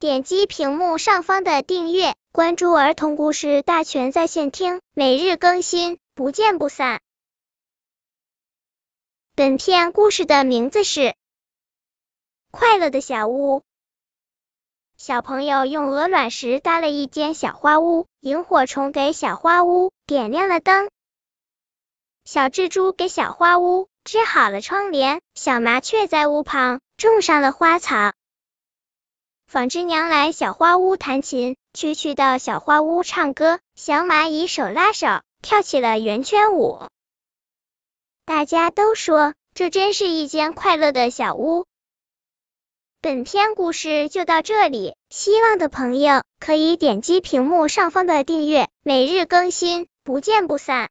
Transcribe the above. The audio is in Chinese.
点击屏幕上方的订阅，关注儿童故事大全在线听，每日更新，不见不散。本片故事的名字是《快乐的小屋》。小朋友用鹅卵石搭了一间小花屋，萤火虫给小花屋点亮了灯，小蜘蛛给小花屋织好了窗帘，小麻雀在屋旁种上了花草。纺织娘来小花屋弹琴，蛐蛐到小花屋唱歌，小蚂蚁手拉手跳起了圆圈舞。大家都说这真是一间快乐的小屋。本篇故事就到这里，希望的朋友可以点击屏幕上方的订阅，每日更新，不见不散。